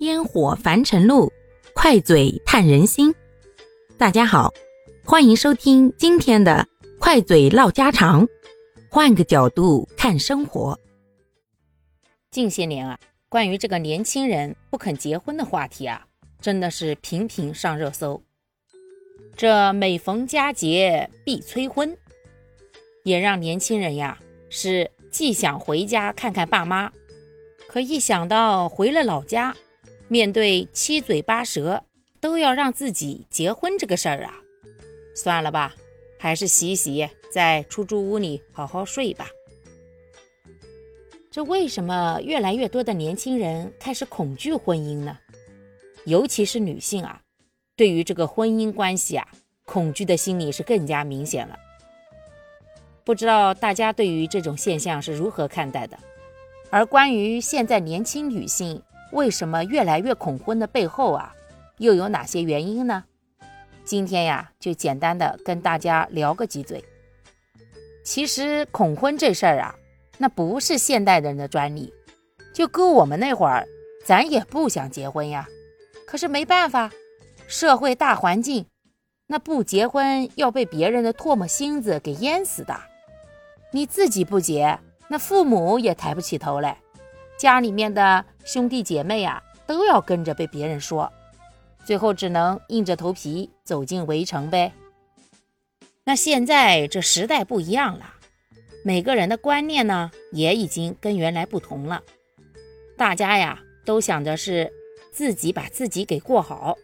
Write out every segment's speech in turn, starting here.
烟火凡尘路，快嘴探人心。大家好，欢迎收听今天的快嘴唠家常，换个角度看生活。近些年啊，关于这个年轻人不肯结婚的话题啊，真的是频频上热搜。这每逢佳节必催婚，也让年轻人呀是既想回家看看爸妈，可一想到回了老家，面对七嘴八舌都要让自己结婚这个事儿啊，算了吧，还是洗洗，在出租屋里好好睡吧。这为什么越来越多的年轻人开始恐惧婚姻呢？尤其是女性啊。对于这个婚姻关系啊，恐惧的心理是更加明显了。不知道大家对于这种现象是如何看待的？而关于现在年轻女性为什么越来越恐婚的背后啊，又有哪些原因呢？今天呀，就简单的跟大家聊个几嘴。其实恐婚这事儿啊，那不是现代人的专利，就搁我们那会儿，咱也不想结婚呀，可是没办法。社会大环境，那不结婚要被别人的唾沫星子给淹死的。你自己不结，那父母也抬不起头来，家里面的兄弟姐妹啊，都要跟着被别人说，最后只能硬着头皮走进围城呗。那现在这时代不一样了，每个人的观念呢，也已经跟原来不同了。大家呀，都想着是自己把自己给过好。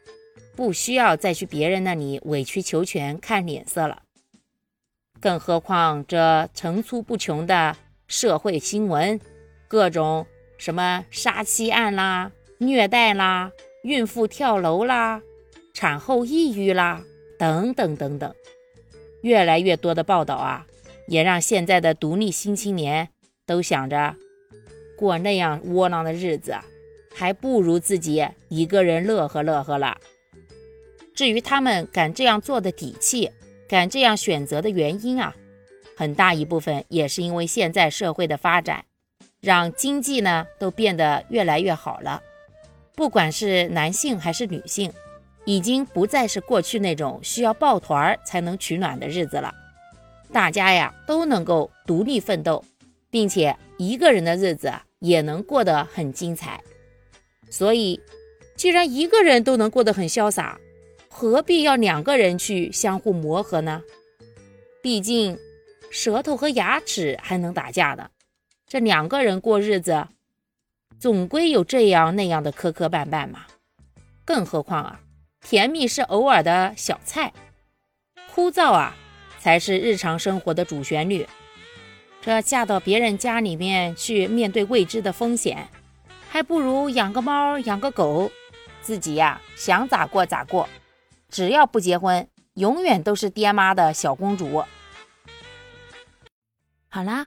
不需要再去别人那里委曲求全、看脸色了。更何况这层出不穷的社会新闻，各种什么杀妻案啦、虐待啦、孕妇跳楼啦、产后抑郁啦，等等等等，越来越多的报道啊，也让现在的独立新青年都想着过那样窝囊的日子，还不如自己一个人乐呵乐呵了。至于他们敢这样做的底气，敢这样选择的原因啊，很大一部分也是因为现在社会的发展，让经济呢都变得越来越好了。不管是男性还是女性，已经不再是过去那种需要抱团才能取暖的日子了。大家呀都能够独立奋斗，并且一个人的日子也能过得很精彩。所以，既然一个人都能过得很潇洒，何必要两个人去相互磨合呢？毕竟，舌头和牙齿还能打架的。这两个人过日子，总归有这样那样的磕磕绊绊嘛。更何况啊，甜蜜是偶尔的小菜，枯燥啊才是日常生活的主旋律。这嫁到别人家里面去，面对未知的风险，还不如养个猫，养个狗，自己呀想咋过咋过。只要不结婚，永远都是爹妈的小公主。好啦，